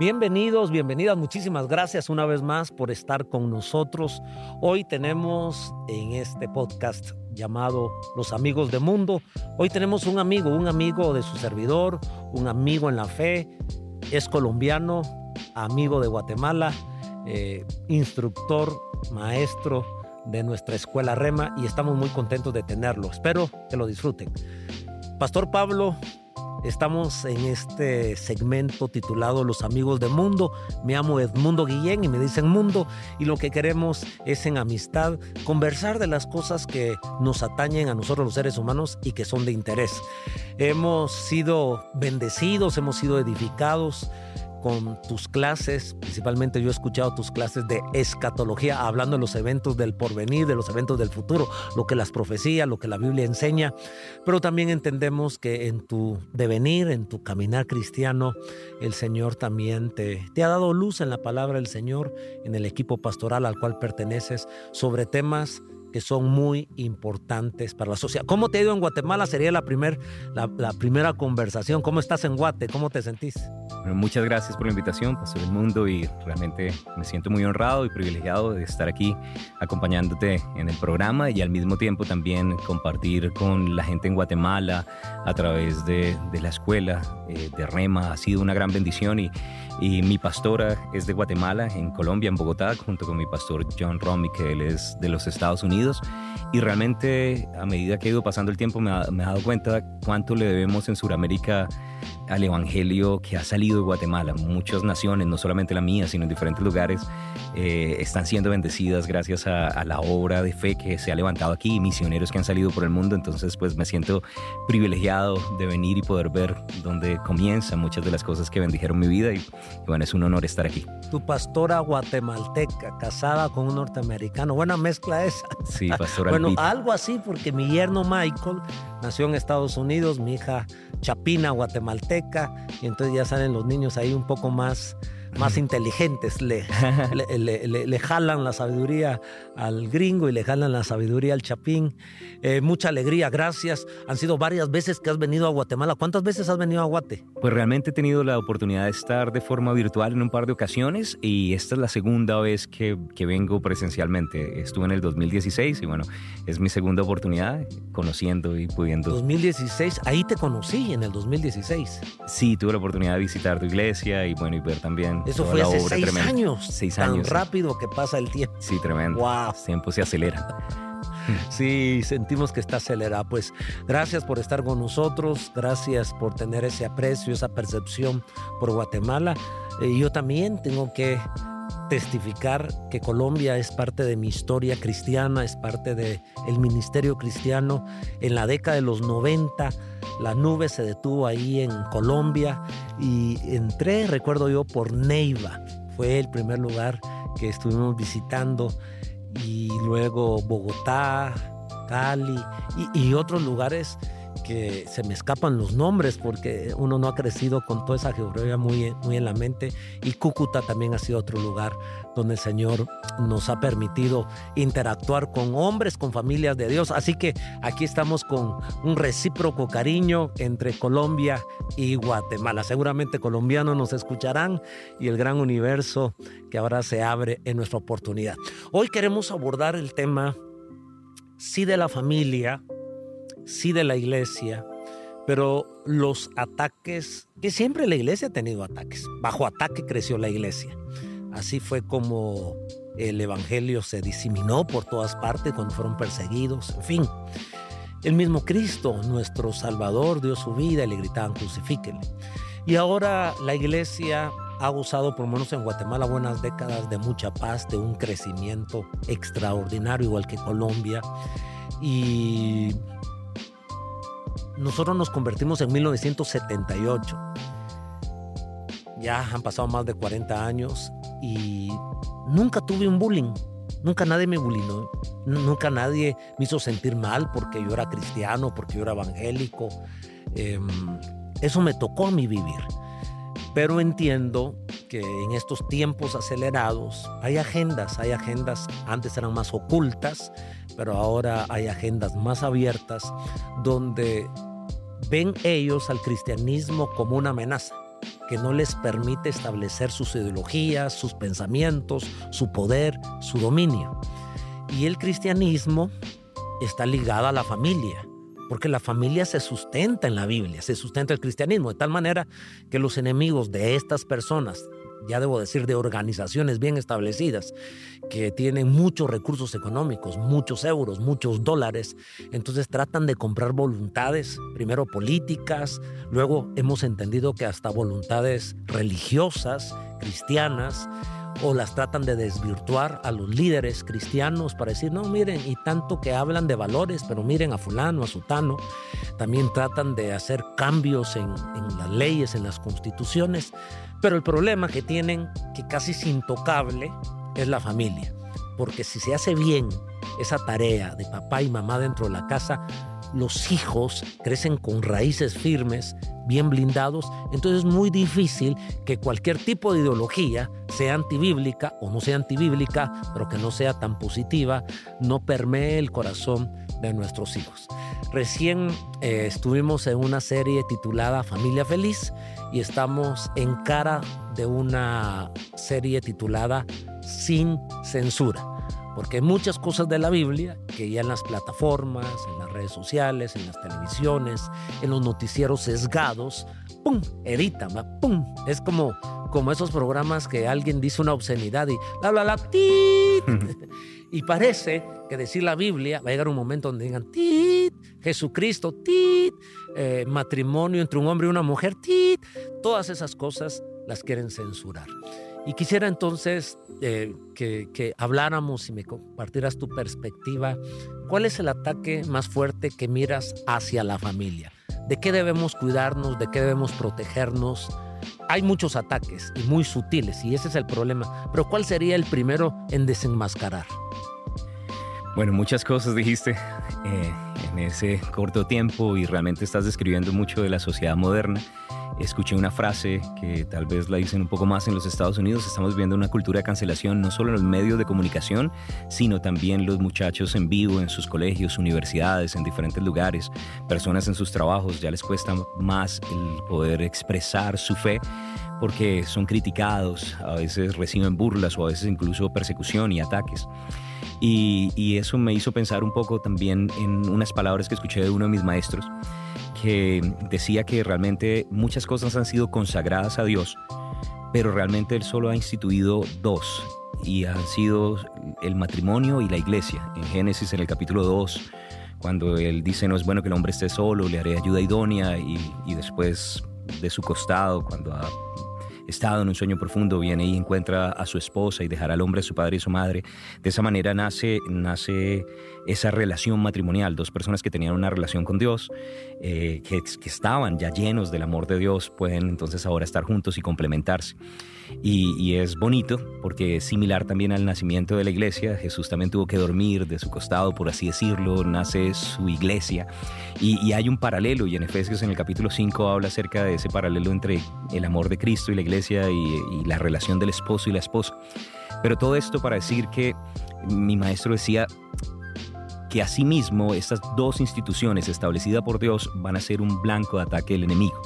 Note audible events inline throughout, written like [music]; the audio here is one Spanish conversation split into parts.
Bienvenidos, bienvenidas, muchísimas gracias una vez más por estar con nosotros. Hoy tenemos en este podcast llamado Los Amigos del Mundo, hoy tenemos un amigo, un amigo de su servidor, un amigo en la fe, es colombiano, amigo de Guatemala, eh, instructor, maestro de nuestra escuela Rema y estamos muy contentos de tenerlo. Espero que lo disfruten. Pastor Pablo Estamos en este segmento titulado Los amigos del mundo. Me llamo Edmundo Guillén y me dicen mundo y lo que queremos es en amistad conversar de las cosas que nos atañen a nosotros los seres humanos y que son de interés. Hemos sido bendecidos, hemos sido edificados con tus clases, principalmente yo he escuchado tus clases de escatología, hablando de los eventos del porvenir, de los eventos del futuro, lo que las profecías, lo que la Biblia enseña, pero también entendemos que en tu devenir, en tu caminar cristiano, el Señor también te, ha dado luz en la palabra del Señor, en el equipo pastoral al cual perteneces, sobre temas que son muy importantes para la sociedad. ¿Cómo te ha ido en Guatemala? Sería la, primer, la, primera conversación. ¿Cómo estás en Guate? ¿Cómo te sentís? muchas gracias por la invitación, Pastor El Mundo, y realmente me siento muy honrado y privilegiado de estar aquí acompañándote en el programa y al mismo tiempo también compartir con la gente en Guatemala a través de, de la escuela eh, de Rema. Ha sido una gran bendición y, y mi pastora es de Guatemala, en Colombia, en Bogotá, junto con mi pastor John Romy, que él es de los Estados Unidos. Y realmente a medida que he ido pasando el tiempo me, me he dado cuenta cuánto le debemos en Sudamérica al Evangelio que ha salido de Guatemala. Muchas naciones, no solamente la mía, sino en diferentes lugares, eh, están siendo bendecidas gracias a, la obra de fe que se ha levantado aquí, misioneros que han salido por el mundo. Entonces, pues me siento privilegiado de venir y poder ver dónde comienzan muchas de las cosas que bendijeron mi vida. Y, bueno, es un honor estar aquí. Tu pastora guatemalteca, casada con un norteamericano. Buena mezcla esa. Sí, [laughs] pastora. bueno, algo así, porque mi yerno Michael nació en Estados Unidos, mi hija Chapina, guatemalteca, y entonces ya salen los niños ahí un poco más más inteligentes [laughs] le, le, jalan la sabiduría al gringo y le jalan la sabiduría al chapín. Eh, mucha alegría, gracias. Han sido varias veces que has venido a Guatemala. ¿Cuántas veces has venido a Guate? Pues realmente he tenido la oportunidad de estar de forma virtual en un par de ocasiones y esta es la segunda vez que, que vengo presencialmente. Estuve en el 2016 y bueno, es mi segunda oportunidad conociendo y pudiendo. 2016, ahí te conocí en el 2016. Sí, tuve la oportunidad de visitar tu iglesia y bueno, y ver también eso fue hace seis años. Seis años. Tan rápido que pasa el tiempo. Sí, tremendo. Wow. El tiempo se acelera. [laughs] Sí, sentimos que está acelerado. Pues gracias por estar con nosotros, gracias por tener ese aprecio, esa percepción por Guatemala. Eh, yo también tengo que testificar que Colombia es parte de mi historia cristiana, es parte del el ministerio cristiano. En la década de los 90 la nube se detuvo ahí en Colombia y entré, recuerdo yo, por Neiva. Fue el primer lugar que estuvimos visitando y luego Bogotá, Cali y, otros lugares se me escapan los nombres porque uno no ha crecido con toda esa geografía muy, muy en la mente y Cúcuta también ha sido otro lugar donde el Señor nos ha permitido interactuar con hombres, con familias de Dios. Así que aquí estamos con un recíproco cariño entre Colombia y Guatemala. Seguramente colombianos nos escucharán y el gran universo que ahora se abre en nuestra oportunidad. Hoy queremos abordar el tema, sí de la familia, sí de la iglesia, pero los ataques, que siempre la iglesia ha tenido ataques, bajo ataque creció la iglesia. Así fue como el Evangelio se diseminó por todas partes cuando fueron perseguidos, en fin. El mismo Cristo, nuestro Salvador, dio su vida y le gritaban crucifíquele. Y ahora la iglesia ha gozado, por lo menos en Guatemala, buenas décadas de mucha paz, de un crecimiento extraordinario, igual que Colombia. Y nosotros nos convertimos en 1978. Ya han pasado más de 40 años y nunca tuve un bullying. Nunca nadie me bullyingó. Nunca nadie me hizo sentir mal porque yo era cristiano, porque yo era evangélico. Em, eso me tocó a mí vivir. Pero entiendo que en estos tiempos acelerados hay agendas, hay agendas, antes eran más ocultas, pero ahora hay agendas más abiertas donde ven ellos al cristianismo como una amenaza que no les permite establecer sus ideologías, sus pensamientos, su poder, su dominio. Y el cristianismo está ligado a la familia, porque la familia se sustenta en la Biblia, se sustenta el cristianismo, de tal manera que los enemigos de estas personas ya debo decir, de organizaciones bien establecidas que tienen muchos recursos económicos, muchos euros, muchos dólares. Entonces tratan de comprar voluntades, primero políticas, luego hemos entendido que hasta voluntades religiosas, cristianas, o las tratan de desvirtuar a los líderes cristianos para decir, no, miren, y tanto que hablan de valores, pero miren a fulano, a sutano, también tratan de hacer cambios en, en las leyes, en las constituciones, pero el problema que tienen, que casi es intocable, es la familia. Porque si se hace bien esa tarea de papá y mamá dentro de la casa, los hijos crecen con raíces firmes, bien blindados, entonces es muy difícil que cualquier tipo de ideología, sea antibíblica o no sea antibíblica, pero que no sea tan positiva, no permee el corazón de nuestros hijos. Recién eh, estuvimos en una serie titulada Familia Feliz y estamos en cara de una serie titulada Sin Censura. Porque hay muchas cosas de la Biblia que ya en las plataformas, en las redes sociales, en las televisiones, en los noticieros sesgados, ¡pum! editan, ¡pum! Es como, como esos programas que alguien dice una obscenidad y la, la, la, tit. [laughs] [laughs] y parece que decir la Biblia va a llegar un momento donde digan, tit, Jesucristo, tit, eh, matrimonio entre un hombre y una mujer, tit, todas esas cosas las quieren censurar. Y quisiera entonces eh, que, habláramos y me compartieras tu perspectiva. ¿Cuál es el ataque más fuerte que miras hacia la familia? ¿De qué debemos cuidarnos? ¿De qué debemos protegernos? Hay muchos ataques y muy sutiles y ese es el problema. Pero ¿cuál sería el primero en desenmascarar? Bueno, muchas cosas dijiste eh, en ese corto tiempo y realmente estás describiendo mucho de la sociedad moderna. Escuché una frase que tal vez la dicen un poco más en los Estados Unidos, estamos viendo una cultura de cancelación no solo en los medios de comunicación, sino también los muchachos en vivo, en sus colegios, universidades, en diferentes lugares, personas en sus trabajos, ya les cuesta más el poder expresar su fe porque son criticados, a veces reciben burlas o a veces incluso persecución y ataques. Y, eso me hizo pensar un poco también en unas palabras que escuché de uno de mis maestros, que decía que realmente muchas cosas han sido consagradas a Dios, pero realmente Él solo ha instituido dos, y han sido el matrimonio y la iglesia. En Génesis, en el capítulo 2, cuando Él dice, no es bueno que el hombre esté solo, le haré ayuda idónea, y, y después de su costado, cuando ha estado en un sueño profundo, viene y encuentra a su esposa y dejará al hombre a su padre y su madre. De esa manera nace, nace esa relación matrimonial, dos personas que tenían una relación con Dios, eh, que, estaban ya llenos del amor de Dios, pueden entonces ahora estar juntos y complementarse. Y, es bonito porque es similar también al nacimiento de la iglesia. Jesús también tuvo que dormir de su costado, por así decirlo, nace su iglesia. Y, hay un paralelo, y en Efesios en el capítulo 5 habla acerca de ese paralelo entre el amor de Cristo y la iglesia y la relación del esposo y la esposa. Pero todo esto para decir que mi maestro decía, que asimismo estas dos instituciones establecidas por Dios van a ser un blanco de ataque del enemigo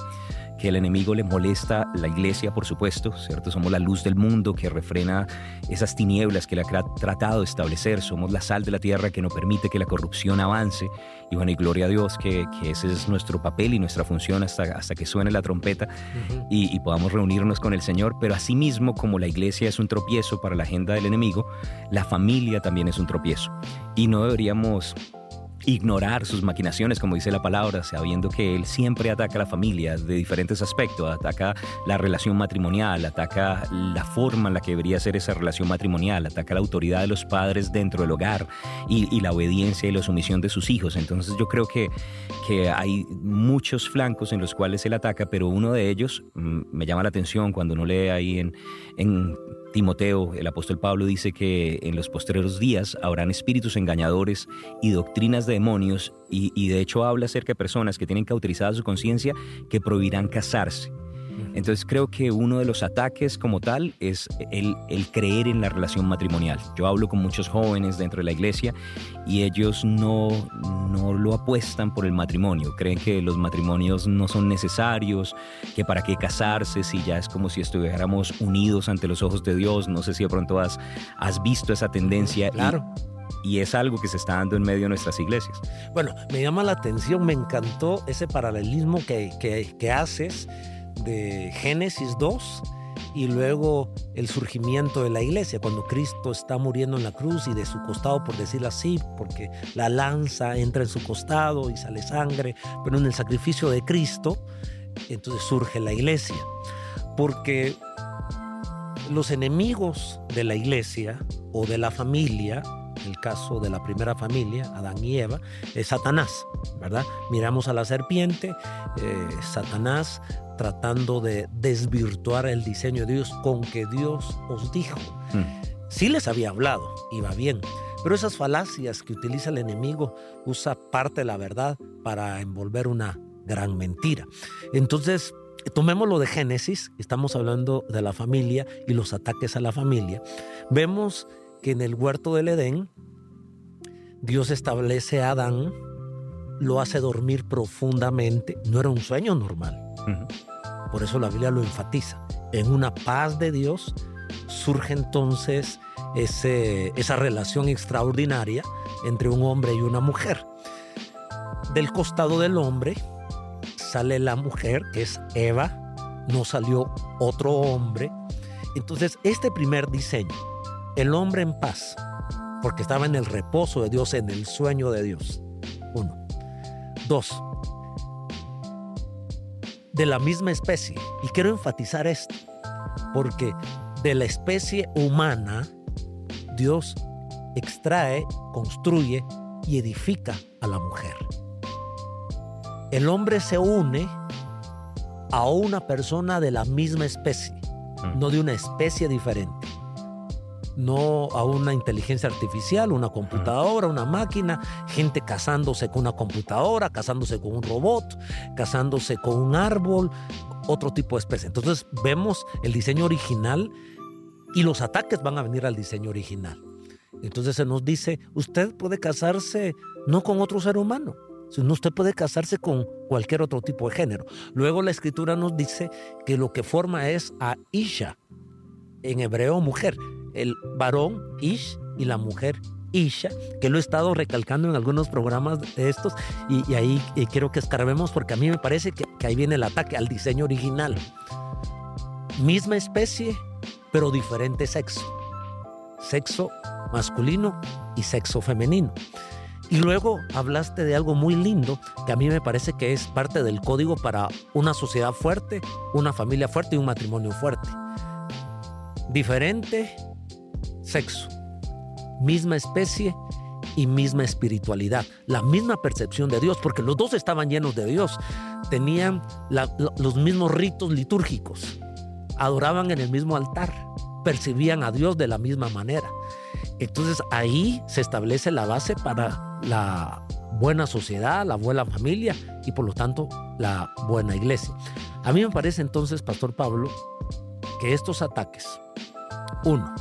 que el enemigo le molesta la iglesia, por supuesto, ¿cierto? Somos la luz del mundo que refrena esas tinieblas que le ha tratado de establecer, somos la sal de la tierra que no permite que la corrupción avance. Y bueno, y gloria a Dios que, ese es nuestro papel y nuestra función hasta, hasta que suene la trompeta y, y podamos reunirnos con el Señor. Pero asimismo, como la iglesia es un tropiezo para la agenda del enemigo, la familia también es un tropiezo. Y no deberíamos ignorar sus maquinaciones, como dice la palabra, sabiendo que él siempre ataca a la familia de diferentes aspectos, ataca la relación matrimonial, ataca la forma en la que debería ser esa relación matrimonial, ataca la autoridad de los padres dentro del hogar y, la obediencia y la sumisión de sus hijos. Entonces yo creo que, que hay muchos flancos en los cuales él ataca, pero uno de ellos mm, me llama la atención cuando uno lee ahí en, en Timoteo, el apóstol Pablo dice que en los postreros días habrán espíritus engañadores y doctrinas de demonios y, de hecho habla acerca de personas que tienen cauterizada su conciencia que prohibirán casarse Entonces creo que uno de los ataques como tal es el, el, creer en la relación matrimonial. Yo hablo con muchos jóvenes dentro de la iglesia y ellos no, no lo apuestan por el matrimonio. Creen que los matrimonios no son necesarios, que para qué casarse si ya es como si estuviéramos unidos ante los ojos de Dios. No sé si de pronto has, has visto esa tendencia. Claro. Y, es algo que se está dando en medio de nuestras iglesias. Bueno, me llama la atención, me encantó ese paralelismo que, que, que haces de Génesis 2 y luego el surgimiento de la iglesia, cuando Cristo está muriendo en la cruz y de su costado, por decirlo así, porque la lanza entra en su costado y sale sangre, pero en el sacrificio de Cristo, entonces surge la iglesia. Porque los enemigos de la iglesia o de la familia, el caso de la primera familia, Adán y Eva, es Satanás, ¿verdad? Miramos a la serpiente, eh, Satanás tratando de desvirtuar el diseño de Dios con que Dios os dijo. Hmm. Sí les había hablado, iba bien, pero esas falacias que utiliza el enemigo usa parte de la verdad para envolver una gran mentira. Entonces, tomemos lo de Génesis, estamos hablando de la familia y los ataques a la familia. Vemos que en el huerto del Edén, Dios establece a Adán, lo hace dormir profundamente, no era un sueño normal. Por eso la Biblia lo enfatiza. En una paz de Dios surge entonces ese, esa relación extraordinaria entre un hombre y una mujer. Del costado del hombre sale la mujer, que es Eva, no salió otro hombre. Entonces, este primer diseño, el hombre en paz, porque estaba en el reposo de Dios, en el sueño de Dios. Uno. Dos, de la misma especie. Y quiero enfatizar esto, porque de la especie humana, Dios extrae, construye y edifica a la mujer. El hombre se une a una persona de la misma especie, mm. no de una especie diferente no a una inteligencia artificial, una computadora, una máquina, gente casándose con una computadora, casándose con un robot, casándose con un árbol, otro tipo de especie. Entonces vemos el diseño original y los ataques van a venir al diseño original. Entonces se nos dice, usted puede casarse no con otro ser humano, sino usted puede casarse con cualquier otro tipo de género. Luego la escritura nos dice que lo que forma es a Isha, en hebreo mujer el varón Ish y la mujer Isha, que lo he estado recalcando en algunos programas de estos y, ahí eh, quiero que escarbemos porque a mí me parece que, ahí viene el ataque al diseño original. Misma especie, pero diferente sexo. Sexo masculino y sexo femenino. Y luego hablaste de algo muy lindo que a mí me parece que es parte del código para una sociedad fuerte, una familia fuerte y un matrimonio fuerte. Diferente sexo, misma especie y misma espiritualidad, la misma percepción de Dios, porque los dos estaban llenos de Dios, tenían los mismos ritos litúrgicos, adoraban en el mismo altar, percibían a Dios de la misma manera. Entonces ahí se establece la base para la buena sociedad, la buena familia y por lo tanto la buena iglesia. A mí me parece entonces, Pastor Pablo, que estos ataques, uno,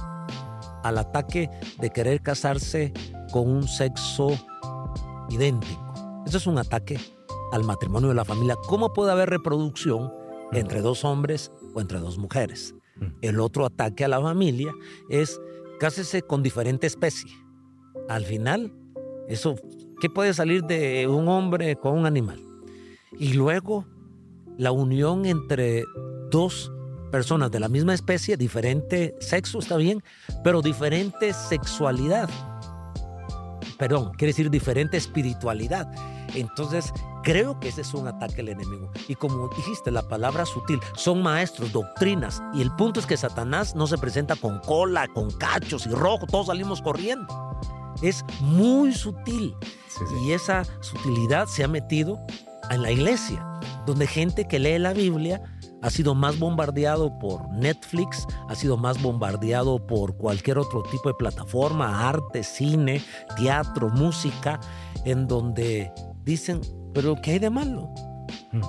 al ataque de querer casarse con un sexo idéntico. Eso es un ataque al matrimonio de la familia. ¿Cómo puede haber reproducción entre dos hombres o entre dos mujeres? El otro ataque a la familia es cásese con diferente especie. Al final, eso, ¿qué puede salir de un hombre con un animal? Y luego, la unión entre dos personas de la misma especie, diferente sexo, está bien, pero diferente sexualidad. Perdón, quiere decir diferente espiritualidad. Entonces, creo que ese es un ataque al enemigo. Y como dijiste, la palabra sutil, son maestros, doctrinas. Y el punto es que Satanás no se presenta con cola, con cachos y rojo, todos salimos corriendo. Es muy sutil. Y esa sutilidad se ha metido en la iglesia, donde gente que lee la Biblia ha sido más bombardeado por Netflix, ha sido más bombardeado por cualquier otro tipo de plataforma, arte, cine, teatro, música, en donde dicen, pero ¿qué hay de malo? Hmm.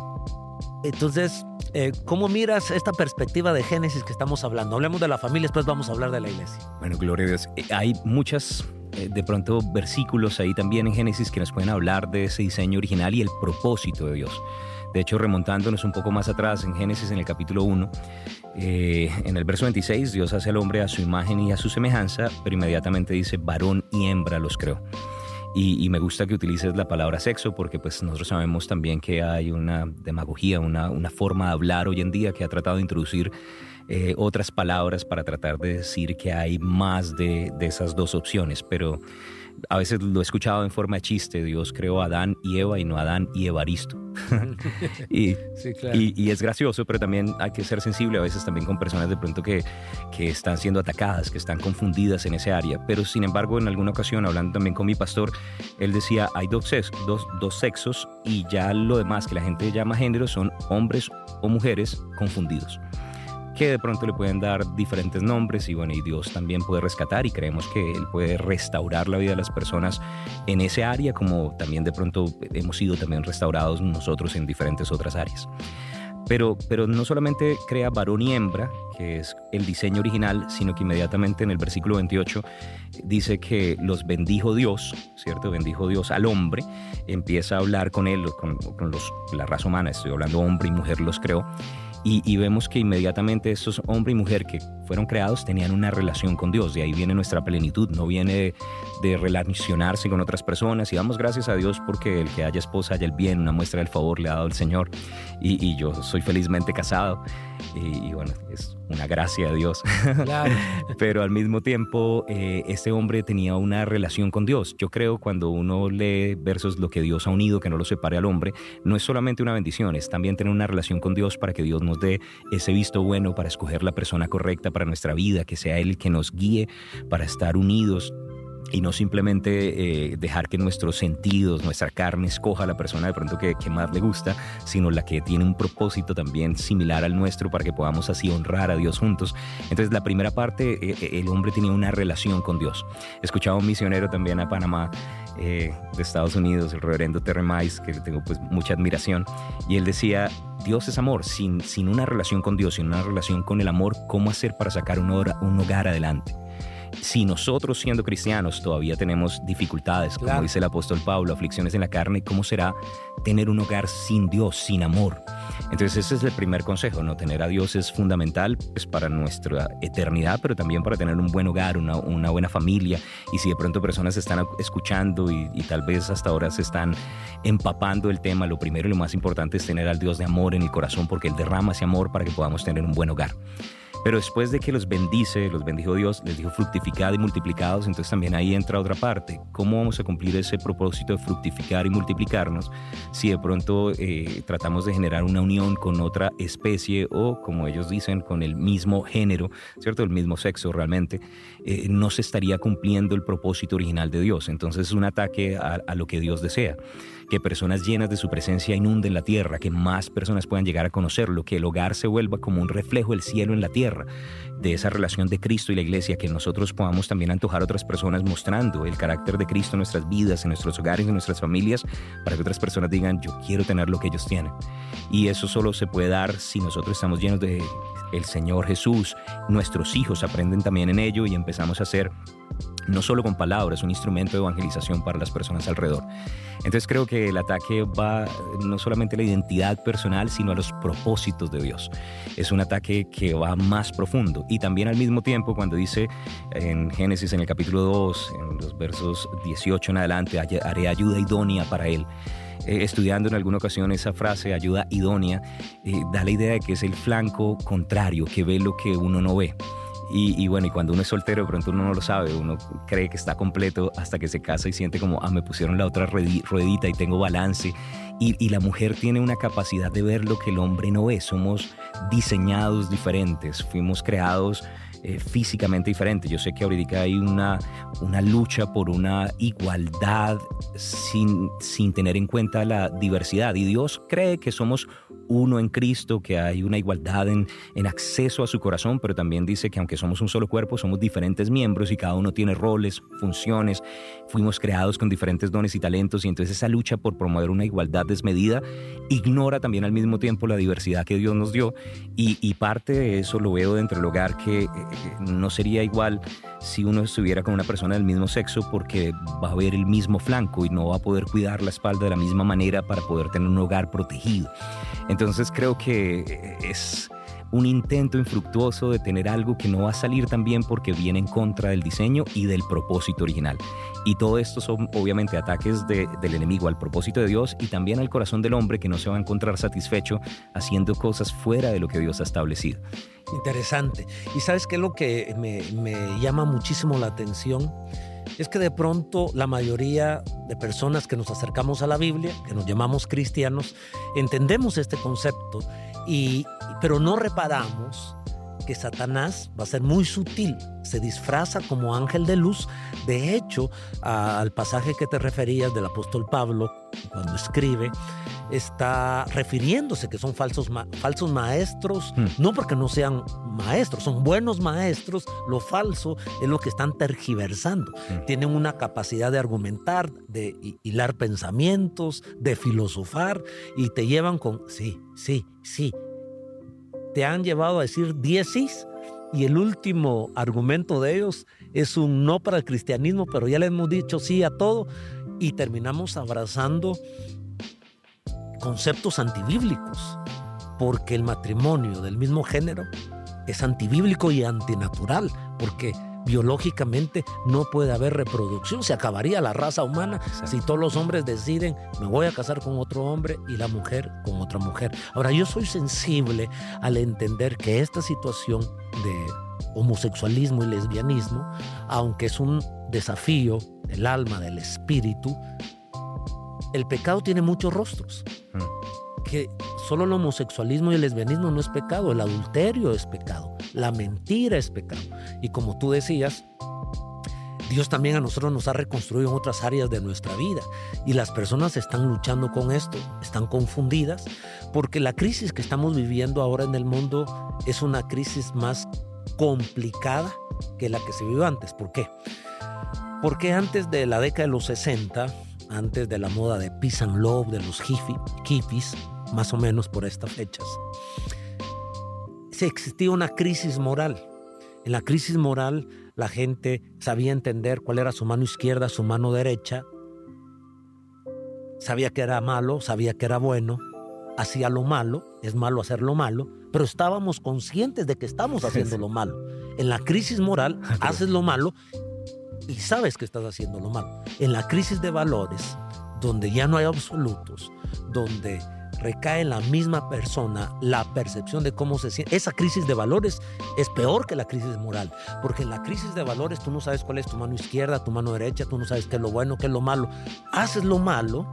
Entonces, eh, ¿cómo miras esta perspectiva de Génesis que estamos hablando? Hablemos de la familia, después vamos a hablar de la iglesia. Bueno, gloria a Dios. Eh, hay muchas, eh, de pronto, versículos ahí también en Génesis que nos pueden hablar de ese diseño original y el propósito de Dios. De hecho, remontándonos un poco más atrás en Génesis, en el capítulo 1, en el verso 26, Dios hace al hombre a su imagen y a su semejanza, pero inmediatamente dice, varón y hembra los creó. Y, me gusta que utilices la palabra sexo porque pues nosotros sabemos también que hay una demagogía, una, una forma de hablar hoy en día que ha tratado de introducir eh, otras palabras para tratar de decir que hay más de, de esas dos opciones, pero a veces lo he escuchado en forma de chiste, Dios creó a Adán y Eva y no a Adán y Evaristo. [laughs] y, y, es gracioso, pero también hay que ser sensible a veces también con personas de pronto que, que están siendo atacadas, que están confundidas en ese área. Pero sin embargo, en alguna ocasión, hablando también con mi pastor, él decía, hay dos, dos, dos sexos y ya lo demás que la gente llama género son hombres o mujeres confundidos que de pronto le pueden dar diferentes nombres y bueno, y Dios también puede rescatar y creemos que Él puede restaurar la vida de las personas en ese área como también de pronto hemos sido también restaurados nosotros en diferentes otras áreas. Pero, pero no solamente crea varón y hembra, que es el diseño original, sino que inmediatamente en el versículo 28 dice que los bendijo Dios, ¿cierto? Bendijo Dios al hombre, empieza a hablar con él, con, los, la raza humana, estoy hablando hombre y mujer los creó, y, vemos que inmediatamente estos hombre y mujer que fueron creados tenían una relación con Dios. De ahí viene nuestra plenitud, no viene de, relacionarse con otras personas. Y damos gracias a Dios porque el que haya esposa haya el bien, una muestra del favor le ha dado el Señor. Y, yo soy felizmente casado. Y, bueno, es una gracia de Dios. [laughs] Pero al mismo tiempo, eh, este hombre tenía una relación con Dios. Yo creo cuando uno lee versos lo que Dios ha unido, que no lo separe al hombre, no es solamente una bendición, es también tener una relación con Dios para que Dios nos dé ese visto bueno para escoger la persona correcta para nuestra vida, que sea Él el que nos guíe para estar unidos y no simplemente eh, dejar que nuestros sentidos, nuestra carne escoja a la persona de pronto que, que, más le gusta, sino la que tiene un propósito también similar al nuestro para que podamos así honrar a Dios juntos. Entonces la primera parte, eh, eh, el hombre tenía una relación con Dios. Escuchaba un misionero también a Panamá de Estados Unidos, el reverendo Terremais, que le tengo pues mucha admiración, y él decía, Dios es amor, sin, sin una relación con Dios, sin una relación con el amor, ¿cómo hacer para sacar un, un hogar adelante? Si nosotros siendo cristianos todavía tenemos dificultades, como dice el apóstol Pablo, aflicciones en la carne, ¿cómo será tener un hogar sin Dios, sin amor? Entonces ese es el primer consejo, ¿no? Tener a Dios es fundamental pues, para nuestra eternidad, pero también para tener un buen hogar, una, una buena familia. Y si de pronto personas están escuchando y, y tal vez hasta ahora se están empapando el tema, lo primero y lo más importante es tener al Dios de amor en el corazón, porque Él derrama ese amor para que podamos tener un buen hogar. Pero después de que los bendice, los bendijo Dios, les dijo fructificad y multiplicados, entonces también ahí entra otra parte. ¿Cómo vamos a cumplir ese propósito de fructificar y multiplicarnos si de pronto eh, tratamos de generar una unión con otra especie o, como ellos dicen, con el mismo género, ¿cierto? El mismo sexo realmente, eh, no se estaría cumpliendo el propósito original de Dios. Entonces es un ataque a, a lo que Dios desea que personas llenas de su presencia inunden la tierra, que más personas puedan llegar a conocerlo, que el hogar se vuelva como un reflejo del cielo en la tierra, de esa relación de Cristo y la iglesia, que nosotros podamos también antojar a otras personas mostrando el carácter de Cristo en nuestras vidas, en nuestros hogares, en nuestras familias, para que otras personas digan, yo quiero tener lo que ellos tienen. Y eso solo se puede dar si nosotros estamos llenos de el Señor Jesús, nuestros hijos aprenden también en ello y empezamos a hacer no solo con palabras, un instrumento de evangelización para las personas alrededor. Entonces creo que el ataque va no solamente a la identidad personal, sino a los propósitos de Dios. Es un ataque que va más profundo. Y también al mismo tiempo, cuando dice en Génesis, en el capítulo 2, en los versos 18 en adelante, haré ayuda idónea para él. Eh, estudiando en alguna ocasión esa frase, ayuda idónea, eh, da la idea de que es el flanco contrario, que ve lo que uno no ve. Y, bueno, y cuando uno es soltero, de pronto uno no lo sabe, uno cree que está completo hasta que se casa y siente como, ah, me pusieron la otra ruedita y tengo balance. Y, la mujer tiene una capacidad de ver lo que el hombre no ve. Somos diseñados diferentes, fuimos creados eh, físicamente diferente. Yo sé que ahorita hay una, una lucha por una igualdad sin, sin tener en cuenta la diversidad y Dios cree que somos uno en Cristo, que hay una igualdad en, en, acceso a su corazón, pero también dice que aunque somos un solo cuerpo, somos diferentes miembros y cada uno tiene roles, funciones, fuimos creados con diferentes dones y talentos y entonces esa lucha por promover una igualdad desmedida ignora también al mismo tiempo la diversidad que Dios nos dio y, y parte de eso lo veo dentro del hogar que eh, no sería igual si uno estuviera con una persona del mismo sexo porque va a ver el mismo flanco y no va a poder cuidar la espalda de la misma manera para poder tener un hogar protegido. Entonces creo que es un intento infructuoso de tener algo que no va a salir tan bien porque viene en contra del diseño y del propósito original. Y todo esto son obviamente ataques del enemigo al propósito de Dios y también al corazón del hombre que no se va a encontrar satisfecho haciendo cosas fuera de lo que Dios ha establecido. Interesante. ¿Y sabes qué es lo que me, me llama muchísimo la atención? es que de pronto la mayoría de personas que nos acercamos a la Biblia, que nos llamamos cristianos, entendemos este concepto, y, pero no reparamos que Satanás va a ser muy sutil, se disfraza como ángel de luz. De hecho, al pasaje que te referías del apóstol Pablo, cuando escribe, está refiriéndose que son falsos, falsos maestros, hmm. no porque no sean maestros, son buenos maestros, lo falso es lo que están tergiversando. Hmm. Tienen una capacidad de argumentar, de hilar pensamientos, de filosofar y te llevan con, sí, sí, sí. Te han llevado a decir 10 sí y el último argumento de ellos es un no para el cristianismo, pero ya le hemos dicho sí a todo y terminamos abrazando conceptos antibíblicos, porque el matrimonio del mismo género es antibíblico y antinatural, porque biológicamente no puede haber reproducción, se acabaría la raza humana si todos los hombres deciden me voy a casar con otro hombre y la mujer con otra mujer. Ahora yo soy sensible al entender que esta situación de homosexualismo y lesbianismo, aunque es un desafío del alma, del espíritu, el pecado tiene muchos rostros. Mm. Que solo el homosexualismo y el lesbianismo no es pecado, el adulterio es pecado, la mentira es pecado. Y como tú decías, Dios también a nosotros nos ha reconstruido en otras áreas de nuestra vida y las personas están luchando con esto, están confundidas, porque la crisis que estamos viviendo ahora en el mundo es una crisis más complicada que la que se vivió antes. ¿Por qué? Porque antes de la década de los 60, antes de la moda de peace and love de los hippies, más o menos por estas fechas, se existía una crisis moral. En la crisis moral la gente sabía entender cuál era su mano izquierda, su mano derecha, sabía que era malo, sabía que era bueno, hacía lo malo, es malo hacer lo malo, pero estábamos conscientes de que estamos haciendo lo malo. En la crisis moral [laughs] haces lo malo y sabes que estás haciendo lo malo. En la crisis de valores, donde ya no hay absolutos, donde recae en la misma persona la percepción de cómo se siente. Esa crisis de valores es peor que la crisis moral, porque en la crisis de valores tú no sabes cuál es tu mano izquierda, tu mano derecha, tú no sabes qué es lo bueno, qué es lo malo. Haces lo malo,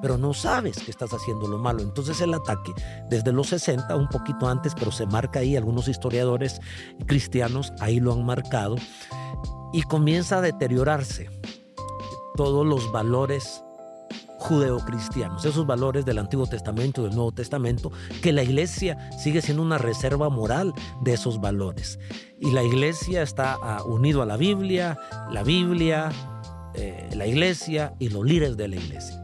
pero no sabes que estás haciendo lo malo. Entonces el ataque, desde los 60, un poquito antes, pero se marca ahí, algunos historiadores cristianos ahí lo han marcado, y comienza a deteriorarse todos los valores judeocristianos, esos valores del Antiguo Testamento, del Nuevo Testamento, que la iglesia sigue siendo una reserva moral de esos valores. Y la iglesia está uh, unido a la Biblia, la Biblia, eh, la iglesia y los líderes de la iglesia.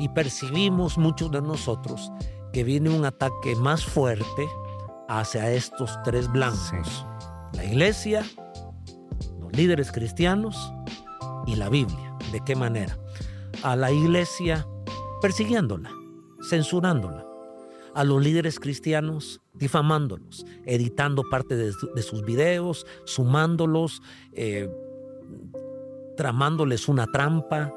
Y percibimos muchos de nosotros que viene un ataque más fuerte hacia estos tres blancos. La iglesia, líderes cristianos y la Biblia. ¿De qué manera? A la iglesia persiguiéndola, censurándola. A los líderes cristianos difamándolos, editando parte de, sus videos, sumándolos, eh, tramándoles una trampa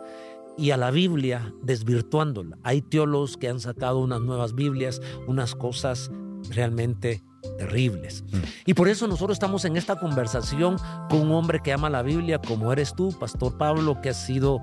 y a la Biblia desvirtuándola. Hay teólogos que han sacado unas nuevas Biblias, unas cosas realmente terribles. Mm. Y por eso nosotros estamos en esta conversación con un hombre que ama la Biblia, como eres tú, Pastor Pablo, que has sido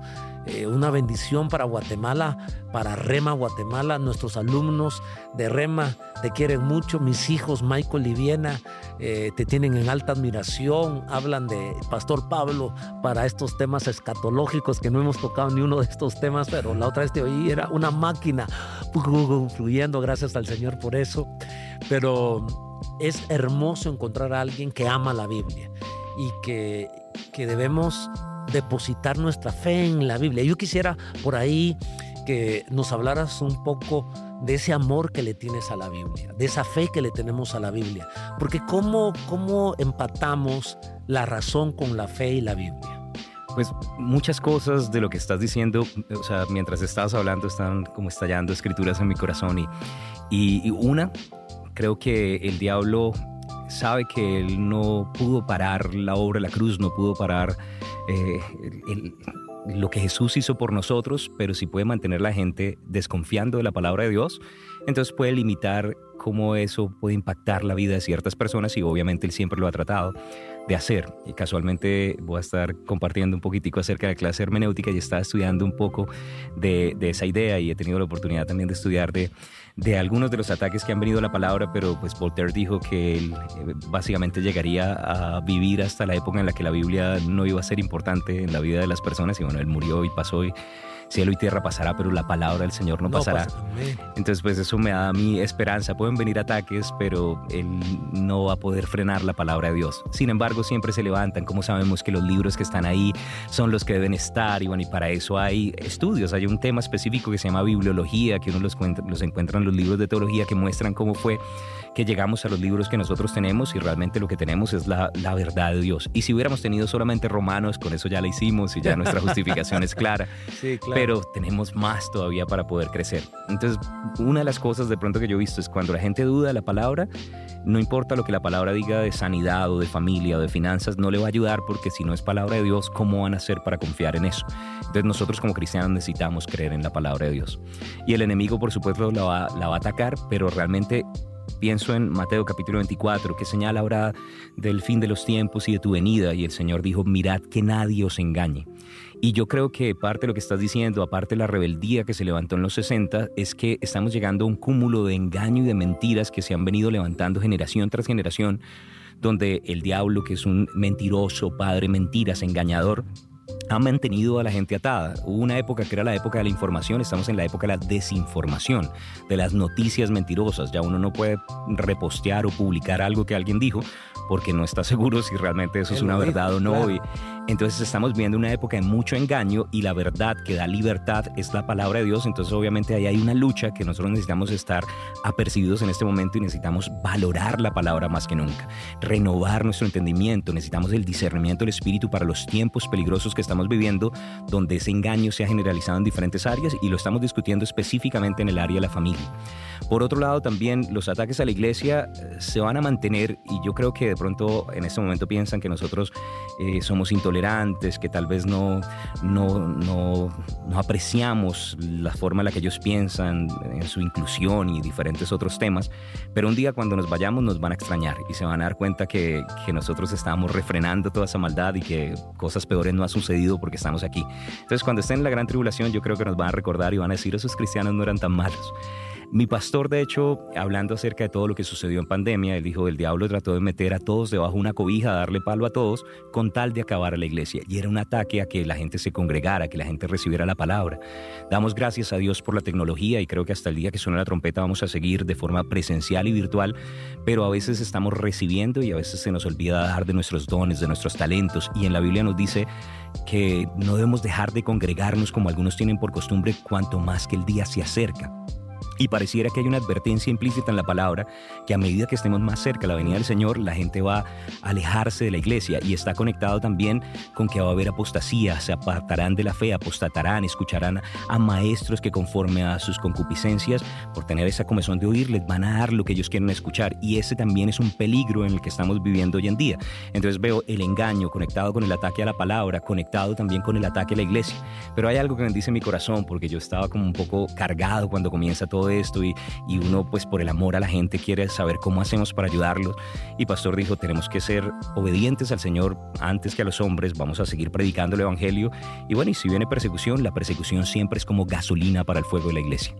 eh, una bendición para Guatemala, para Rema Guatemala. Nuestros alumnos de Rema te quieren mucho. Mis hijos, Michael y Viena, eh, te tienen en alta admiración. Hablan de Pastor Pablo para estos temas escatológicos que no hemos tocado ni uno de estos temas, pero la otra vez te oí, era una máquina fluyendo. Gracias al Señor por eso. Pero es hermoso encontrar a alguien que ama la Biblia y que, que debemos depositar nuestra fe en la Biblia. Yo quisiera por ahí que nos hablaras un poco de ese amor que le tienes a la Biblia, de esa fe que le tenemos a la Biblia. Porque ¿cómo, cómo empatamos la razón con la fe y la Biblia? Pues muchas cosas de lo que estás diciendo, o sea, mientras estabas hablando están como estallando escrituras en mi corazón y, y una, creo que el diablo sabe que él no pudo parar la obra de la cruz, no pudo parar eh, lo que Jesús hizo por nosotros, pero si puede mantener la gente desconfiando de la palabra de Dios, entonces puede limitar cómo eso puede impactar la vida de ciertas personas y obviamente él siempre lo ha tratado de hacer. Y casualmente voy a estar compartiendo un poquitico acerca de la clase hermenéutica y estaba estudiando un poco de, de esa idea y he tenido la oportunidad también de estudiar de de algunos de los ataques que han venido a la palabra, pero pues Voltaire dijo que él eh, básicamente llegaría a vivir hasta la época en la que la Biblia no iba a ser importante en la vida de las personas y bueno, él murió y pasó y cielo y tierra pasará, pero la palabra del Señor no, pasará. Entonces, pues eso me da a mí esperanza. Pueden venir ataques, pero Él no va a poder frenar la palabra de Dios. Sin embargo, siempre se levantan. Como sabemos que los libros que están ahí son los que deben estar? Y bueno, y para eso hay estudios. Hay un tema específico que se llama bibliología, que uno los, los encuentra en los libros de teología que muestran cómo fue que llegamos a los libros que nosotros tenemos y realmente lo que tenemos es la, la verdad de Dios. Y si hubiéramos tenido solamente romanos, con eso ya la hicimos y ya nuestra [laughs] justificación es clara. Sí, claro. Pero tenemos más todavía para poder crecer. Entonces, una de las cosas de pronto que yo he visto es cuando la gente duda de la palabra, no importa lo que la palabra diga de sanidad o de familia o de finanzas, no le va a ayudar porque si no es palabra de Dios, ¿cómo van a hacer para confiar en eso? Entonces nosotros como cristianos necesitamos creer en la palabra de Dios. Y el enemigo, por supuesto, la va, la va a atacar, pero realmente Pienso en Mateo capítulo 24, que señala ahora del fin de los tiempos y de tu venida, y el Señor dijo, mirad que nadie os engañe. Y yo creo que parte de lo que estás diciendo, aparte de la rebeldía que se levantó en los 60, es que estamos llegando a un cúmulo de engaño y de mentiras que se han venido levantando generación tras generación, donde el diablo, que es un mentiroso, padre mentiras, engañador, ha mantenido a la gente atada. Hubo una época que era la época de la información, estamos en la época de la desinformación, de las noticias mentirosas. Ya uno no puede repostear o publicar algo que alguien dijo porque no está [laughs] seguro si realmente eso es una verdad o no. Entonces estamos viendo una época de mucho engaño y la verdad que da libertad es la palabra de Dios. Entonces obviamente ahí hay una lucha que nosotros necesitamos estar apercibidos en este momento y necesitamos valorar la palabra más que nunca, renovar nuestro entendimiento, necesitamos el discernimiento del Espíritu para los tiempos peligrosos que estamos viviendo, donde ese engaño se ha generalizado en diferentes áreas y lo estamos discutiendo específicamente en el área de la familia. Por otro lado, también los ataques a la iglesia eh, se van a mantener y yo creo que de pronto en este momento piensan que nosotros eh, somos intolerantes, que tal vez no, no, no, no, apreciamos la forma en la que ellos piensan en su inclusión y diferentes otros temas, pero un día cuando nos vayamos nos van a extrañar y se van a dar cuenta que, que nosotros estamos refrenando toda esa maldad y que cosas peores no han sucedido porque estamos aquí. Entonces cuando estén en la gran tribulación yo creo que nos van a recordar y van a decir esos cristianos no eran tan malos. Mi pastor, de hecho, hablando acerca de todo lo que sucedió en pandemia, él dijo, el diablo trató de meter a todos debajo de una cobija, darle palo a todos, con tal de acabar la iglesia. Y era un ataque a que la gente se congregara, que la gente recibiera la palabra. Damos gracias a Dios por la tecnología y creo que hasta el día que suene la trompeta vamos a seguir de forma presencial y virtual, pero a veces estamos recibiendo y a veces se nos olvida dar de nuestros dones, de nuestros talentos. Y en la Biblia nos dice que no debemos dejar de congregarnos como algunos tienen por costumbre cuanto más que el día se acerca. Y pareciera que hay una advertencia implícita en la palabra que a medida que estemos más cerca de la venida del Señor, la gente va a alejarse de la iglesia y está conectado también con que va a haber apostasía, se apartarán de la fe, apostatarán, escucharán a maestros que conforme a sus concupiscencias, por tener esa comezón de oír, les van a dar lo que ellos quieren escuchar y ese también es un peligro en el que estamos viviendo hoy en día. Entonces veo el engaño conectado con el ataque a la palabra, conectado también con el ataque a la iglesia. Pero hay algo que me dice mi corazón porque yo estaba como un poco cargado cuando comienza todo esto y, y uno pues por el amor a la gente quiere saber cómo hacemos para ayudarlos. Y Pastor dijo, tenemos que ser obedientes al Señor antes que a los hombres, vamos a seguir predicando el Evangelio. Y bueno, y si viene persecución, la persecución siempre es como gasolina para el fuego de la iglesia.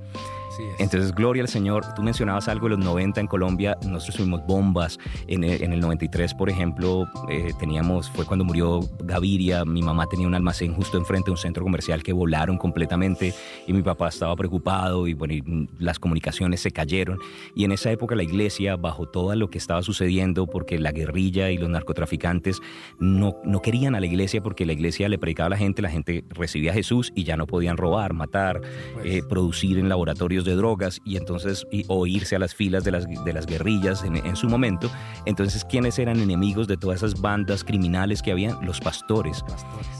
Entonces, gloria al Señor. Tú mencionabas algo de los 90 en Colombia. Nosotros tuvimos bombas. En el, en el 93, por ejemplo, eh, teníamos, fue cuando murió Gaviria. Mi mamá tenía un almacén justo enfrente de un centro comercial que volaron completamente y mi papá estaba preocupado y bueno, las comunicaciones se cayeron. Y en esa época la iglesia, bajo todo lo que estaba sucediendo, porque la guerrilla y los narcotraficantes no, no querían a la iglesia porque la iglesia le predicaba a la gente, la gente recibía a Jesús y ya no podían robar, matar, pues. eh, producir en laboratorios de drogas y entonces o irse a las filas de las, de las guerrillas en, su momento. Entonces, ¿quiénes eran enemigos de todas esas bandas criminales que habían? Los pastores.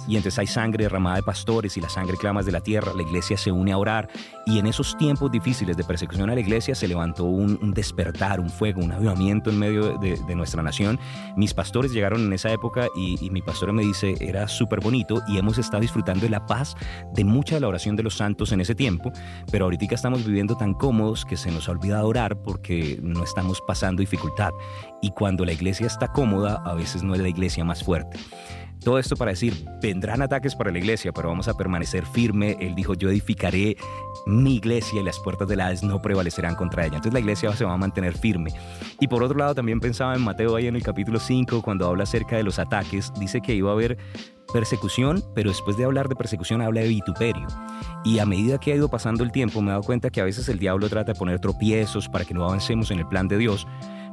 Y entonces hay sangre derramada de pastores y la sangre clamas de la tierra. La iglesia se une a orar y en esos tiempos difíciles de persecución a la iglesia se levantó un, despertar, un fuego, un avivamiento en medio de, nuestra nación. Mis pastores llegaron en esa época y, y mi pastora me dice, era súper bonito y hemos estado disfrutando de la paz de mucha de la oración de los santos en ese tiempo, pero ahorita estamos viviendo tan cómodos que se nos ha olvidado orar porque no estamos pasando dificultad. Y cuando la iglesia está cómoda, a veces no es la iglesia más fuerte. Todo esto para decir, vendrán ataques para la iglesia, pero vamos a permanecer firme. Él dijo, yo edificaré mi iglesia y las puertas del Hades no prevalecerán contra ella. Entonces la iglesia se va a mantener firme. Y por otro lado, también pensaba en Mateo ahí en el capítulo 5, cuando habla acerca de los ataques, dice que iba a haber persecución, pero después de hablar de persecución habla de vituperio. Y a medida que ha ido pasando el tiempo me he dado cuenta que a veces el diablo trata de poner tropiezos para que no avancemos en el plan de Dios,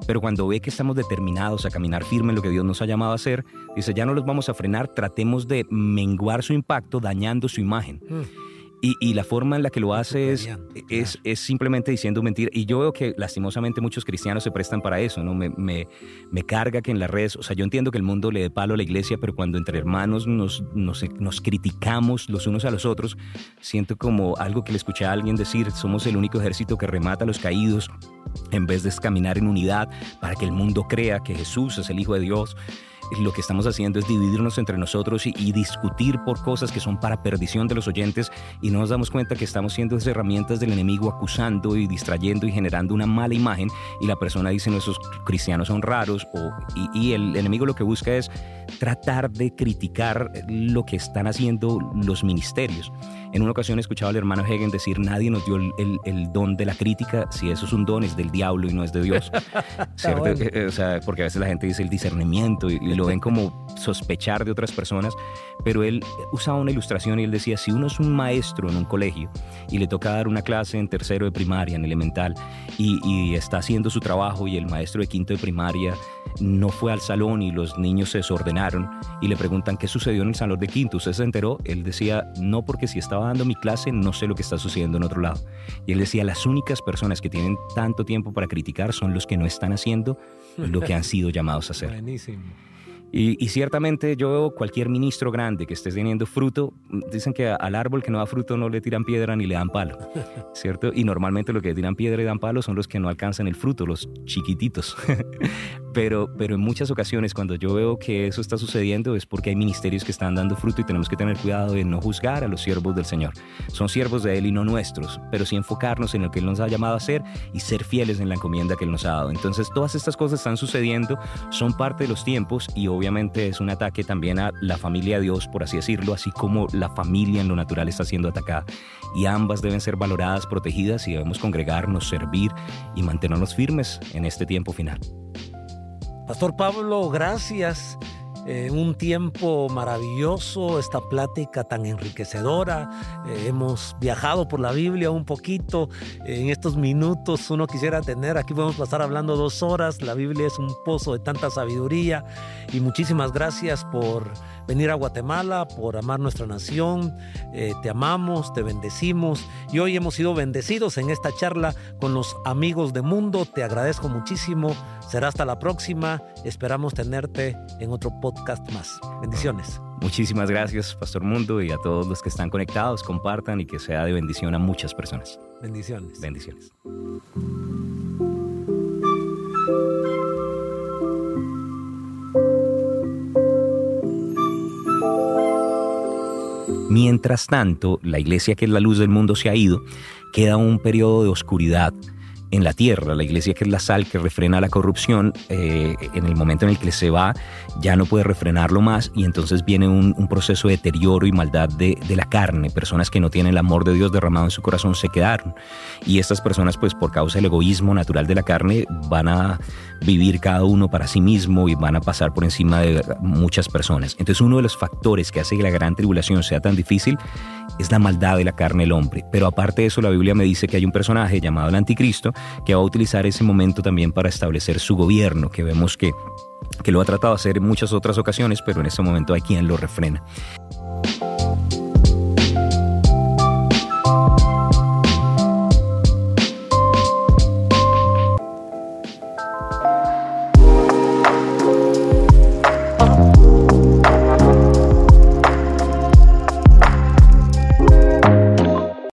pero cuando ve que estamos determinados a caminar firme en lo que Dios nos ha llamado a hacer, dice, ya no los vamos a frenar, tratemos de menguar su impacto dañando su imagen. Mm. Y, la forma en la que lo hace es, es, es, simplemente diciendo mentira. Y yo veo que lastimosamente muchos cristianos se prestan para eso, ¿no? Me, me, me, carga que en las redes, o sea, yo entiendo que el mundo le dé palo a la iglesia, pero cuando entre hermanos nos, nos, nos criticamos los unos a los otros, siento como algo que le escuché a alguien decir, somos el único ejército que remata a los caídos en vez de caminar en unidad para que el mundo crea que Jesús es el Hijo de Dios lo que estamos haciendo es dividirnos entre nosotros y, discutir por cosas que son para perdición de los oyentes y no nos damos cuenta que estamos siendo esas herramientas del enemigo acusando y distrayendo y generando una mala imagen y la persona dice no, esos cristianos son raros o, y, el enemigo lo que busca es tratar de criticar lo que están haciendo los ministerios. En una ocasión he escuchado al hermano Hegen decir, nadie nos dio el, don de la crítica, si eso es un don es del diablo y no es de Dios. [laughs] ¿Cierto? Eh, eh, o sea, porque a veces la gente dice el discernimiento y, lo ven como sospechar de otras personas, pero él usaba una ilustración y él decía, si uno es un maestro en un colegio y le toca dar una clase en tercero de primaria, en elemental, y, y está haciendo su trabajo y el maestro de quinto de primaria no fue al salón y los niños se desordenaron y le preguntan qué sucedió en el salón de quinto, ¿usted se enteró? Él decía, no porque si estaba dando mi clase no sé lo que está sucediendo en otro lado. Y él decía, las únicas personas que tienen tanto tiempo para criticar son los que no están haciendo lo que han [laughs] sido llamados a hacer. Buenísimo. Y, ciertamente yo veo cualquier ministro grande que esté teniendo fruto, dicen que al árbol que no da fruto no le tiran piedra ni le dan palo, [laughs] ¿cierto? Y normalmente lo que tiran piedra y dan palo son los que no alcanzan el fruto, los chiquititos. [laughs] pero, pero en muchas ocasiones cuando yo veo que eso está sucediendo es porque hay ministerios que están dando fruto y tenemos que tener cuidado de no juzgar a los siervos del Señor. Son siervos de Él y no nuestros, pero sí enfocarnos en lo que Él nos ha llamado a hacer y ser fieles en la encomienda que Él nos ha dado. Entonces todas estas cosas están sucediendo, son parte de los tiempos y obviamente es un ataque también a la familia de Dios, por así decirlo, así como la familia en lo natural está siendo atacada. Y ambas deben ser valoradas, protegidas y debemos congregarnos, servir y mantenernos firmes en este tiempo final. Pastor Pablo, gracias. Eh, un tiempo maravilloso, esta plática tan enriquecedora. Eh, hemos viajado por la Biblia un poquito. en estos minutos uno quisiera tener, aquí podemos pasar hablando dos horas. La Biblia es un pozo de tanta sabiduría. Y muchísimas gracias por venir a Guatemala, por amar nuestra nación. Eh, te amamos, te bendecimos. Y hoy hemos sido bendecidos en esta charla con los amigos de Mundo. Te agradezco muchísimo. Será hasta la próxima. Esperamos tenerte en otro podcast más. Bendiciones. Muchísimas gracias, Pastor Mundo, y a todos los que están conectados. Compartan y que sea de bendición a muchas personas. Bendiciones. Bendiciones. Mientras tanto, la iglesia que es la luz del mundo se ha ido, queda un periodo de oscuridad en la tierra. La iglesia que es la sal que refrena la corrupción, eh, en el momento en el que se va, ya no puede refrenarlo más y entonces viene un, proceso de deterioro y maldad de, de, la carne. Personas que no tienen el amor de Dios derramado en su corazón se quedaron. Y estas personas, pues por causa del egoísmo natural de la carne, van a vivir cada uno para sí mismo y van a pasar por encima de muchas personas. Entonces uno de los factores que hace que la gran tribulación sea tan difícil es la maldad de la carne del hombre. Pero aparte de eso, la Biblia me dice que hay un personaje llamado el anticristo que va a utilizar ese momento también para establecer su gobierno, que vemos que, que lo ha tratado de hacer en muchas otras ocasiones, pero en ese momento hay quien lo refrena.